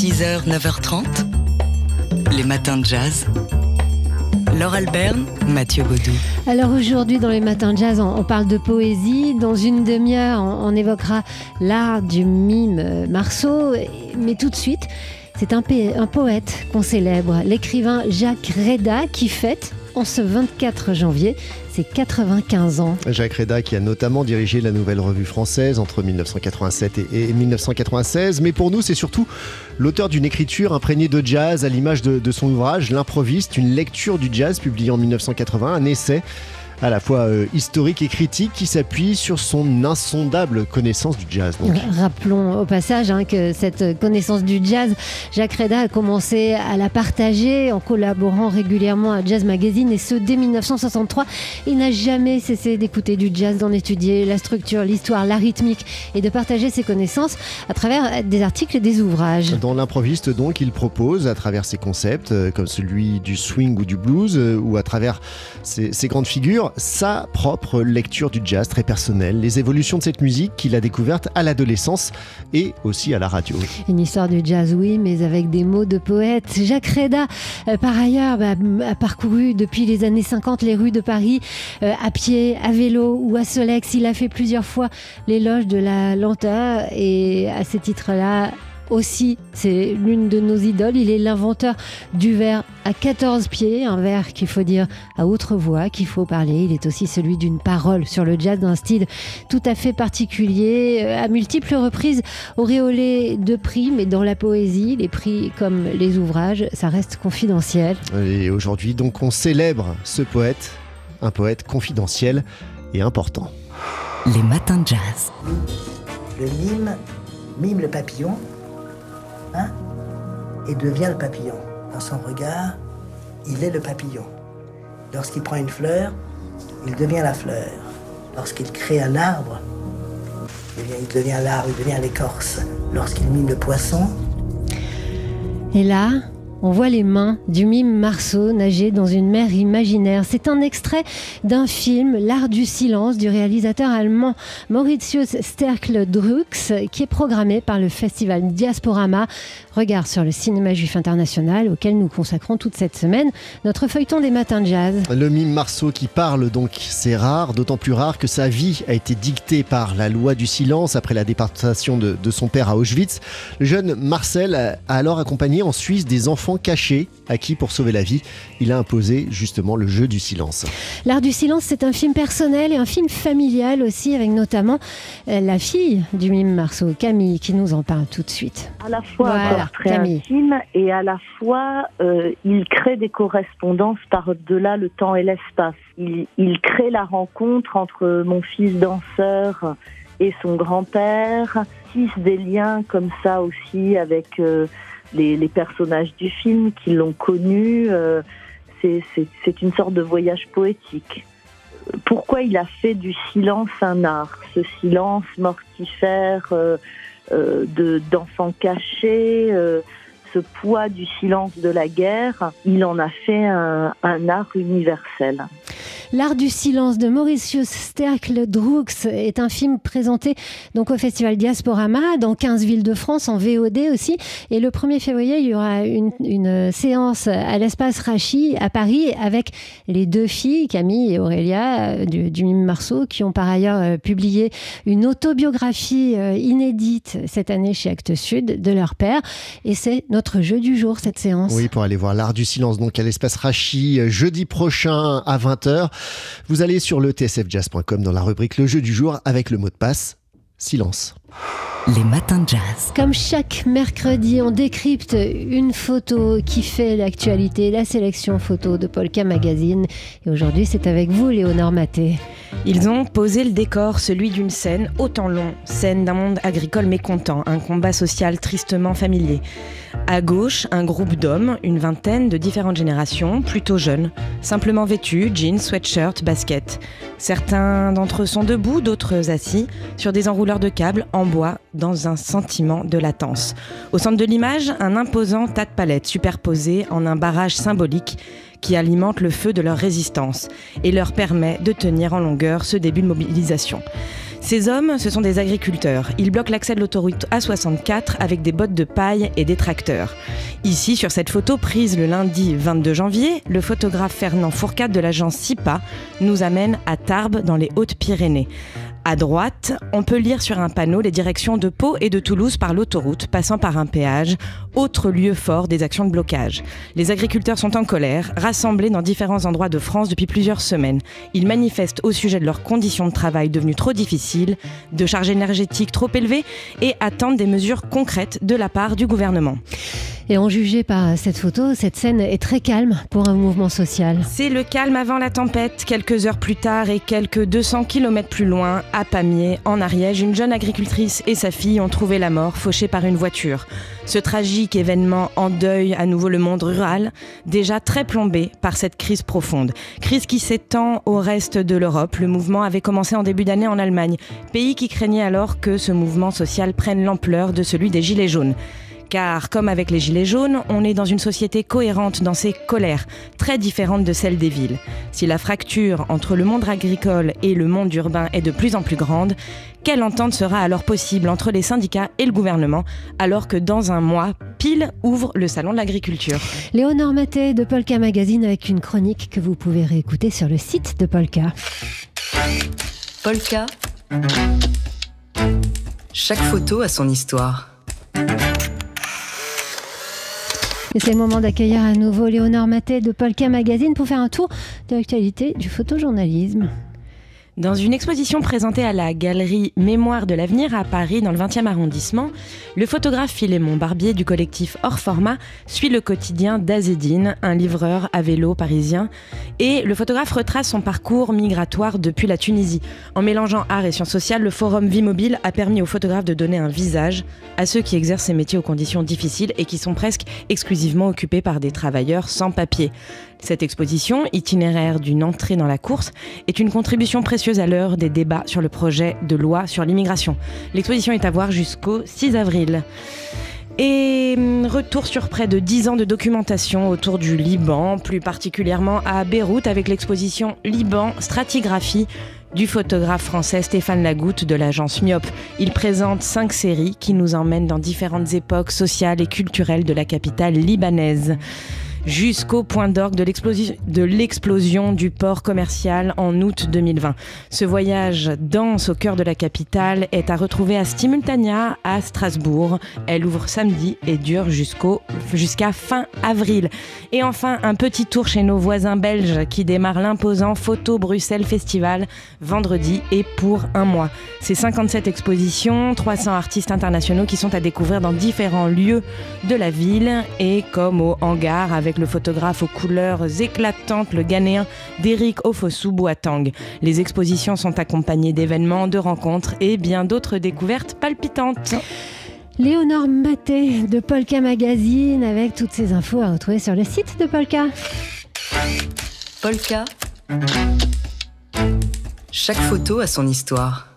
6h, 9h30, les matins de jazz. Laure Alberne, Mathieu Baudou. Alors aujourd'hui, dans les matins de jazz, on, parle de poésie. Dans une demi-heure, on, évoquera l'art du mime Marceau. Mais tout de suite, c'est un, un poète qu'on célèbre, l'écrivain Jacques Reda, qui fête en ce 24 janvier ses 95 ans. Jacques Reda qui a notamment dirigé la Nouvelle Revue Française entre 1987 et, 1996. Mais pour nous, c'est surtout l'auteur d'une écriture imprégnée de jazz à l'image de, son ouvrage L'improviste, une lecture du jazz publié en 1980, un essai à la fois euh, historique et critique qui s'appuie sur son insondable connaissance du jazz. Rappelons au passage hein, que cette connaissance du jazz, Jacques Reda a commencé à la partager en collaborant régulièrement à Jazz Magazine et ce dès 1963. Il n'a jamais cessé d'écouter du jazz, d'en étudier la structure, l'histoire, la rythmique et de partager ses connaissances à travers des articles et des ouvrages. Dans l'improviste donc, il propose à travers ses concepts euh, comme celui du swing ou du blues euh, ou à travers ses, ses grandes figures sa propre lecture du jazz très personnelle, les évolutions de cette musique qu'il a découverte à l'adolescence et aussi à la radio. Une histoire du jazz, oui, mais avec des mots de poète. Jacques Reda, euh, par ailleurs, bah, a parcouru depuis les années 50 les rues de Paris euh, à pied, à vélo ou à Solex. Il a fait plusieurs fois l'éloge de la lenteur et à ce titre-là, aussi, c'est l'une de nos idoles. Il est l'inventeur du verre à 14 pieds, un verre qu'il faut dire à outre voix, qu'il faut parler. Il est aussi celui d'une parole sur le jazz d'un style tout à fait particulier, euh, à multiples reprises auréolé de prix, mais dans la poésie, les prix comme les ouvrages, ça reste confidentiel. Et aujourd'hui, donc, on célèbre ce poète, un poète confidentiel et important. Les matins de jazz. Le mime, mime le papillon, Hein, et devient le papillon. Dans son regard, il est le papillon. Lorsqu'il prend une fleur, il devient la fleur. Lorsqu'il crée un arbre, il devient l'arbre, il devient l'écorce. Lorsqu'il mime le poisson. Et là, on voit les mains du mime Marceau nager dans une mer imaginaire. C'est un extrait d'un film, L'art du silence, du réalisateur allemand Mauritius Sterkle-Drux, qui est programmé par le festival Diasporama. Regard sur le cinéma juif international, auquel nous consacrons toute cette semaine notre feuilleton des matins de jazz. Le mime Marceau qui parle donc, c'est rare, d'autant plus rare que sa vie a été dictée par la loi du silence après la déportation de, de son père à Auschwitz. Le jeune Marcel a alors accompagné en Suisse des enfants caché à qui, pour sauver la vie, il a imposé justement le jeu du silence. L'art du silence, c'est un film personnel et un film familial aussi, avec notamment euh, la fille du mime Marceau, Camille, qui nous en parle tout de suite. À la fois portrait intime et à la fois euh, il crée des correspondances par-delà le temps et l'espace. Il, il crée la rencontre entre mon fils danseur et son grand-père, tisse des liens comme ça aussi avec euh, les, personnages du film qui l'ont connu. Euh, c'est une sorte de voyage poétique. Pourquoi il a fait du silence un art Ce silence mortifère euh, euh, d'enfants cachés, ce poids du silence de la guerre, il en a fait un, un art universel. L'art du silence de Mauritius Sterkle-Droux est un film présenté donc au Festival Diasporama dans 15 villes de France en VOD aussi. Et le 1er février, il y aura une, séance à l'espace Rachi à Paris avec les deux filles, Camille et Aurélia euh, du, du Mime Marceau, qui ont par ailleurs euh, publié une autobiographie euh, inédite cette année chez Actes Sud de leur père. Et c'est notre jeu du jour, cette séance. Oui, pour aller voir l'art du silence, donc à l'espace Rachi, jeudi prochain à 20h. Vous allez sur le tsfjazz.com dans la rubrique Le jeu du jour avec le mot de passe silence. Les matins de jazz. Comme chaque mercredi, on décrypte une photo qui fait l'actualité, la sélection photo de Polka Magazine. Et aujourd'hui, c'est avec vous, Léonore Maté. Ils ont posé le décor, celui d'une scène autant long, scène d'un monde agricole mécontent, un combat social tristement familier. À gauche, un groupe d'hommes, une vingtaine de différentes générations, plutôt jeunes, simplement vêtus, jeans, sweatshirt, basket. Certains d'entre eux sont debout, d'autres assis, sur des enrouleurs de câbles en bois, dans un sentiment de latence. Au centre de l'image, un imposant tas de palettes superposées en un barrage symbolique qui alimente le feu de leur résistance et leur permet de tenir en longueur ce début de mobilisation. Ces hommes, ce sont des agriculteurs. Ils bloquent l'accès de l'autoroute A64 avec des bottes de paille et des tracteurs. Ici, sur cette photo prise le lundi 22 janvier, le photographe Fernand Fourcade de l'agence SIPA nous amène à Tarbes dans les Hautes-Pyrénées. À droite, on peut lire sur un panneau les directions de Pau et de Toulouse par l'autoroute, passant par un péage, autre lieu fort des actions de blocage. Les agriculteurs sont en colère, rassemblés dans différents endroits de France depuis plusieurs semaines. Ils manifestent au sujet de leurs conditions de travail devenues trop difficiles, de charges énergétiques trop élevées et attendent des mesures concrètes de la part du gouvernement. Et en jugé par cette photo, cette scène est très calme pour un mouvement social. C'est le calme avant la tempête. Quelques heures plus tard et quelques 200 km plus loin, à Pamiers, en Ariège, une jeune agricultrice et sa fille ont trouvé la mort, fauchée par une voiture. Ce tragique événement endeuille à nouveau le monde rural, déjà très plombé par cette crise profonde. Crise qui s'étend au reste de l'Europe. Le mouvement avait commencé en début d'année en Allemagne, pays qui craignait alors que ce mouvement social prenne l'ampleur de celui des Gilets jaunes. Car comme avec les Gilets jaunes, on est dans une société cohérente dans ses colères, très différentes de celles des villes. Si la fracture entre le monde agricole et le monde urbain est de plus en plus grande, quelle entente sera alors possible entre les syndicats et le gouvernement alors que dans un mois, pile ouvre le salon de l'agriculture? Léonore Maté de Polka Magazine avec une chronique que vous pouvez réécouter sur le site de Polka. Polka. Chaque photo a son histoire. Et c'est le moment d'accueillir à nouveau Léonore Maté de Polka Magazine pour faire un tour de l'actualité du photojournalisme. Dans une exposition présentée à la galerie Mémoire de l'avenir à Paris, dans le 20e arrondissement, le photographe Philémon Barbier du collectif Hors Format suit le quotidien d'Azedine, un livreur à vélo parisien, et le photographe retrace son parcours migratoire depuis la Tunisie. En mélangeant art et sciences sociales, le forum Vie Mobile a permis aux photographes de donner un visage à ceux qui exercent ces métiers aux conditions difficiles et qui sont presque exclusivement occupés par des travailleurs sans papier. Cette exposition, itinéraire d'une entrée dans la course, est une contribution précieuse à l'heure des débats sur le projet de loi sur l'immigration. L'exposition est à voir jusqu'au 6 avril. Et hum, retour sur près de 10 ans de documentation autour du Liban, plus particulièrement à Beyrouth avec l'exposition Liban Stratigraphie du photographe français Stéphane Lagoutte de l'agence Myop. Il présente cinq séries qui nous emmènent dans différentes époques sociales et culturelles de la capitale libanaise jusqu'au point d'orgue de l'explosion du port commercial en août 2020. Ce voyage dense au cœur de la capitale est à retrouver à Stimultania à Strasbourg. Elle ouvre samedi et dure jusqu'à fin avril. Et enfin, un petit tour chez nos voisins belges qui démarrent l'imposant Photo Bruxelles Festival vendredi et pour un mois. C'est 57 expositions, 300 artistes internationaux qui sont à découvrir dans différents lieux de la ville et comme au hangar avec le photographe aux couleurs éclatantes, le Ghanéen d'Eric Ofosu Boateng. Les expositions sont accompagnées d'événements, de rencontres et bien d'autres découvertes palpitantes. Léonore Maté de Polka Magazine avec toutes ces infos à retrouver sur le site de Polka. Polka. Chaque photo a son histoire.